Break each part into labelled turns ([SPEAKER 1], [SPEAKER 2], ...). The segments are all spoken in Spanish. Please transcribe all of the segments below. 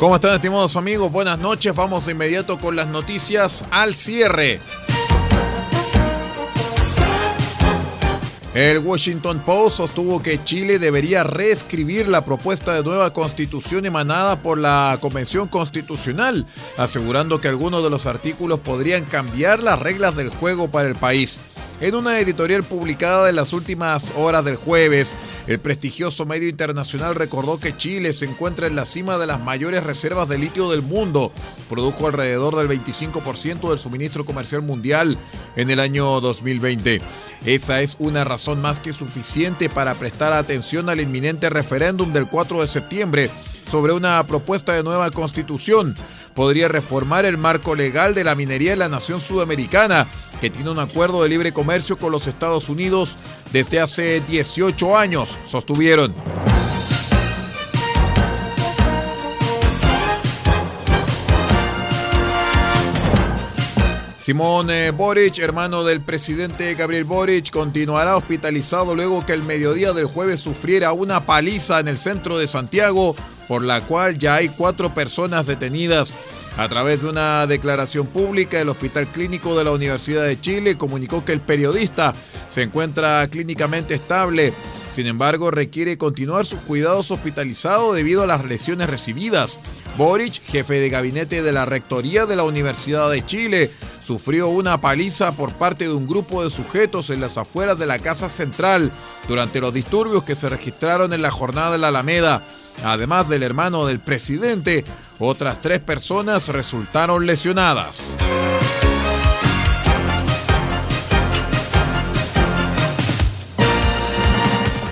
[SPEAKER 1] ¿Cómo están estimados amigos? Buenas noches. Vamos de inmediato con las noticias al cierre. El Washington Post sostuvo que Chile debería reescribir la propuesta de nueva constitución emanada por la Convención Constitucional, asegurando que algunos de los artículos podrían cambiar las reglas del juego para el país. En una editorial publicada en las últimas horas del jueves, el prestigioso medio internacional recordó que Chile se encuentra en la cima de las mayores reservas de litio del mundo. Produjo alrededor del 25% del suministro comercial mundial en el año 2020. Esa es una razón más que suficiente para prestar atención al inminente referéndum del 4 de septiembre sobre una propuesta de nueva constitución podría reformar el marco legal de la minería en la nación sudamericana, que tiene un acuerdo de libre comercio con los Estados Unidos desde hace 18 años, sostuvieron. Simón eh, Boric, hermano del presidente Gabriel Boric, continuará hospitalizado luego que el mediodía del jueves sufriera una paliza en el centro de Santiago, por la cual ya hay cuatro personas detenidas. A través de una declaración pública, el Hospital Clínico de la Universidad de Chile comunicó que el periodista se encuentra clínicamente estable. Sin embargo, requiere continuar sus cuidados hospitalizado debido a las lesiones recibidas. Boric, jefe de gabinete de la Rectoría de la Universidad de Chile, sufrió una paliza por parte de un grupo de sujetos en las afueras de la Casa Central durante los disturbios que se registraron en la jornada de la Alameda. Además del hermano del presidente, otras tres personas resultaron lesionadas.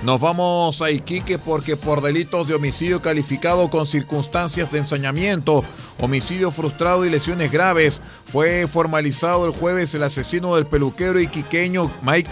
[SPEAKER 1] Nos vamos a Iquique porque por delitos de homicidio calificado con circunstancias de ensañamiento, homicidio frustrado y lesiones graves, fue formalizado el jueves el asesino del peluquero iquiqueño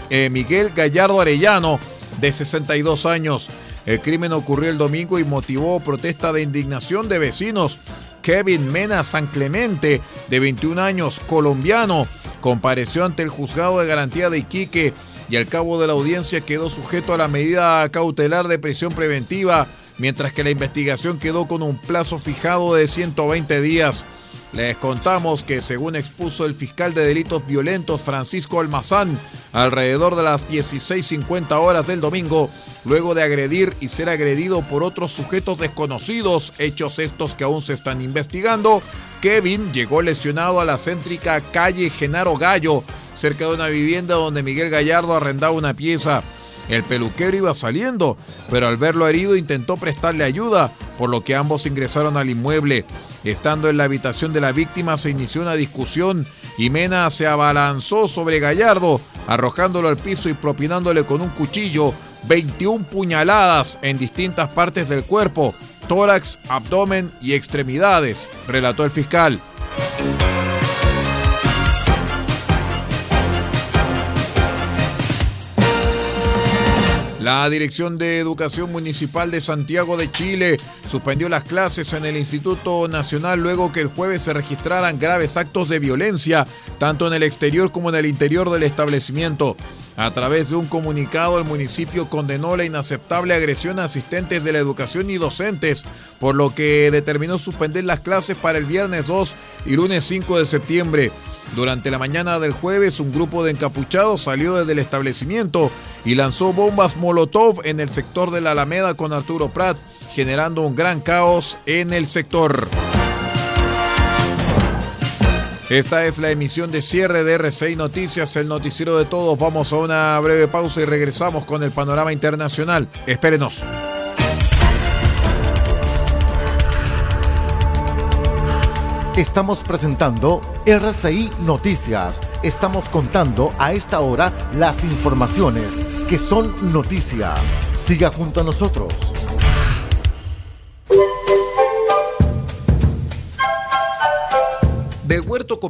[SPEAKER 1] eh, Miguel Gallardo Arellano, de 62 años. El crimen ocurrió el domingo y motivó protesta de indignación de vecinos. Kevin Mena San Clemente, de 21 años, colombiano, compareció ante el juzgado de garantía de Iquique y al cabo de la audiencia quedó sujeto a la medida cautelar de prisión preventiva, mientras que la investigación quedó con un plazo fijado de 120 días. Les contamos que según expuso el fiscal de delitos violentos Francisco Almazán, alrededor de las 16.50 horas del domingo, luego de agredir y ser agredido por otros sujetos desconocidos, hechos estos que aún se están investigando, Kevin llegó lesionado a la céntrica calle Genaro Gallo, cerca de una vivienda donde Miguel Gallardo arrendaba una pieza. El peluquero iba saliendo, pero al verlo herido intentó prestarle ayuda, por lo que ambos ingresaron al inmueble. Estando en la habitación de la víctima se inició una discusión y Mena se abalanzó sobre Gallardo, arrojándolo al piso y propinándole con un cuchillo 21 puñaladas en distintas partes del cuerpo, tórax, abdomen y extremidades, relató el fiscal. La Dirección de Educación Municipal de Santiago de Chile suspendió las clases en el Instituto Nacional luego que el jueves se registraran graves actos de violencia, tanto en el exterior como en el interior del establecimiento. A través de un comunicado, el municipio condenó la inaceptable agresión a asistentes de la educación y docentes, por lo que determinó suspender las clases para el viernes 2 y lunes 5 de septiembre. Durante la mañana del jueves, un grupo de encapuchados salió desde el establecimiento y lanzó bombas Molotov en el sector de la Alameda con Arturo Prat, generando un gran caos en el sector. Esta es la emisión de cierre de RCI Noticias, el noticiero de todos. Vamos a una breve pausa y regresamos con el panorama internacional. Espérenos.
[SPEAKER 2] Estamos presentando RCI Noticias. Estamos contando a esta hora las informaciones que son noticia. Siga junto a nosotros.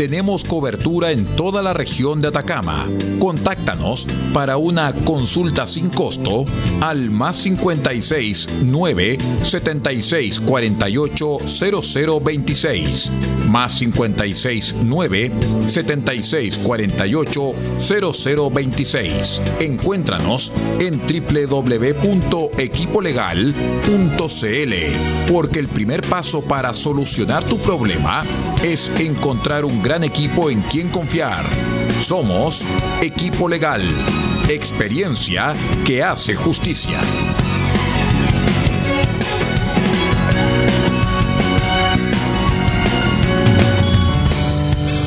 [SPEAKER 1] Tenemos cobertura en toda la región de Atacama. Contáctanos para una consulta sin costo al más 56 9 76 48 0026 más 56 9 76 48 0026. Encuéntranos en www.equipolegal.cl porque el primer paso para solucionar tu problema es encontrar un gran equipo en quien confiar. Somos Equipo Legal, experiencia que hace justicia.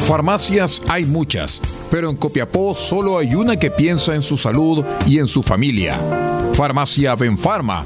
[SPEAKER 1] Farmacias hay muchas, pero en Copiapó solo hay una que piensa en su salud y en su familia. Farmacia Benfarma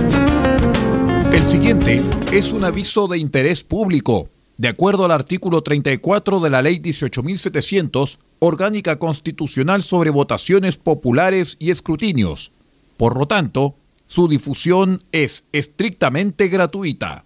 [SPEAKER 1] Siguiente es un aviso de interés público. De acuerdo al artículo 34 de la Ley 18.700, Orgánica Constitucional sobre Votaciones Populares y Escrutinios. Por lo tanto, su difusión es estrictamente gratuita.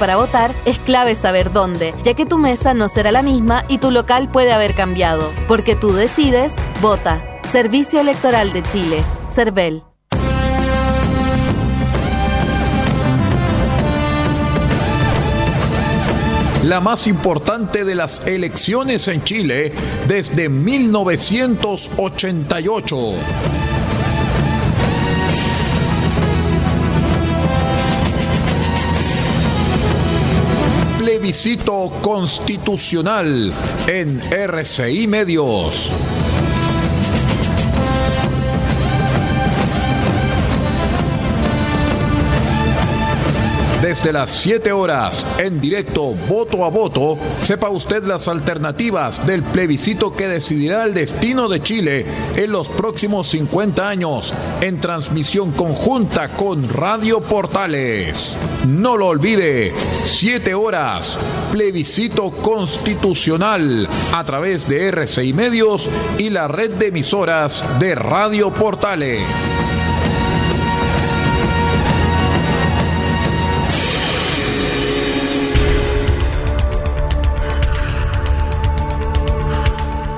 [SPEAKER 3] para votar es clave saber dónde, ya que tu mesa no será la misma y tu local puede haber cambiado. Porque tú decides, vota. Servicio Electoral de Chile. CERVEL.
[SPEAKER 1] la más importante de las elecciones en Chile desde 1988. Plebiscito constitucional en RCI Medios. Desde las 7 horas, en directo, voto a voto, sepa usted las alternativas del plebiscito que decidirá el destino de Chile en los próximos 50 años, en transmisión conjunta con Radio Portales. No lo olvide, 7 horas, plebiscito constitucional a través de RCI Medios y la red de emisoras de Radio Portales.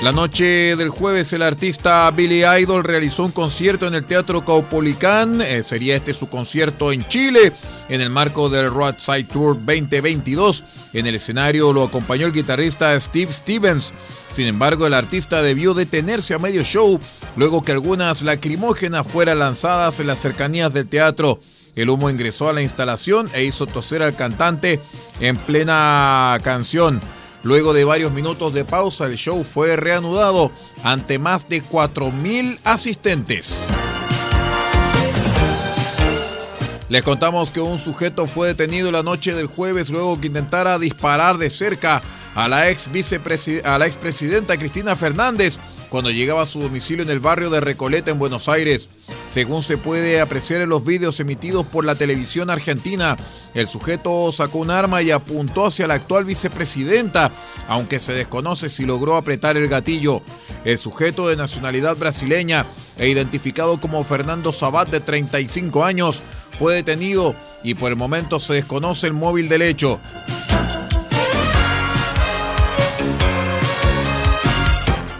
[SPEAKER 1] La noche del jueves el artista Billy Idol realizó un concierto en el Teatro Caupolicán. Eh, sería este su concierto en Chile en el marco del Roadside Tour 2022. En el escenario lo acompañó el guitarrista Steve Stevens. Sin embargo, el artista debió detenerse a medio show luego que algunas lacrimógenas fueran lanzadas en las cercanías del teatro. El humo ingresó a la instalación e hizo toser al cantante en plena canción. Luego de varios minutos de pausa, el show fue reanudado ante más de 4.000 asistentes. Les contamos que un sujeto fue detenido la noche del jueves luego que intentara disparar de cerca a la ex a la expresidenta Cristina Fernández cuando llegaba a su domicilio en el barrio de Recoleta en Buenos Aires. Según se puede apreciar en los vídeos emitidos por la televisión argentina, el sujeto sacó un arma y apuntó hacia la actual vicepresidenta, aunque se desconoce si logró apretar el gatillo. El sujeto de nacionalidad brasileña e identificado como Fernando Sabat de 35 años fue detenido y por el momento se desconoce el móvil del hecho.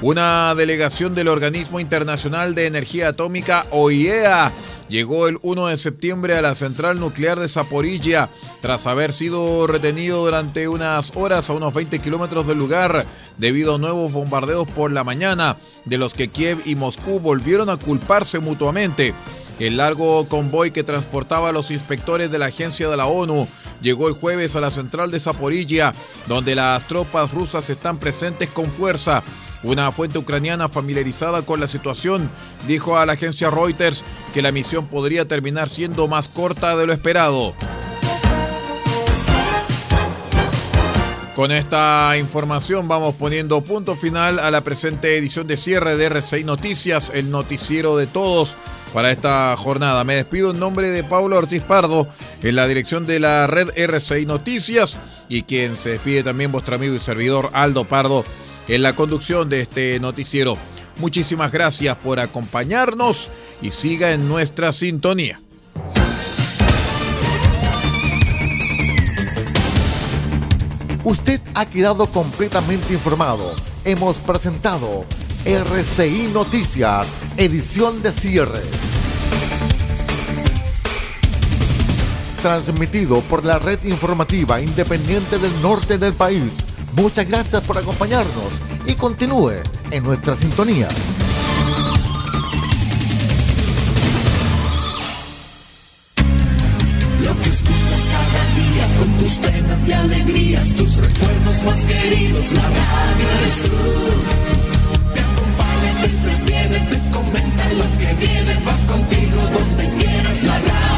[SPEAKER 1] Una delegación del Organismo Internacional de Energía Atómica, OIEA, llegó el 1 de septiembre a la central nuclear de Zaporilla tras haber sido retenido durante unas horas a unos 20 kilómetros del lugar debido a nuevos bombardeos por la mañana, de los que Kiev y Moscú volvieron a culparse mutuamente. El largo convoy que transportaba a los inspectores de la agencia de la ONU llegó el jueves a la central de Zaporilla, donde las tropas rusas están presentes con fuerza una fuente ucraniana familiarizada con la situación dijo a la agencia Reuters que la misión podría terminar siendo más corta de lo esperado. Con esta información vamos poniendo punto final a la presente edición de cierre de RCI Noticias, el noticiero de todos para esta jornada. Me despido en nombre de Pablo Ortiz Pardo en la dirección de la red RCI Noticias y quien se despide también vuestro amigo y servidor Aldo Pardo en la conducción de este noticiero. Muchísimas gracias por acompañarnos y siga en nuestra sintonía.
[SPEAKER 2] Usted ha quedado completamente informado. Hemos presentado RCI Noticias, edición de cierre. Transmitido por la red informativa independiente del norte del país Muchas gracias por acompañarnos y continúe en nuestra sintonía.
[SPEAKER 4] Lo que escuchas cada día con tus penas y alegrías, tus recuerdos más queridos, la radio eres tú. Te acompaña, te entretiene, te comenta los que vienen, vas contigo donde quieras, la radio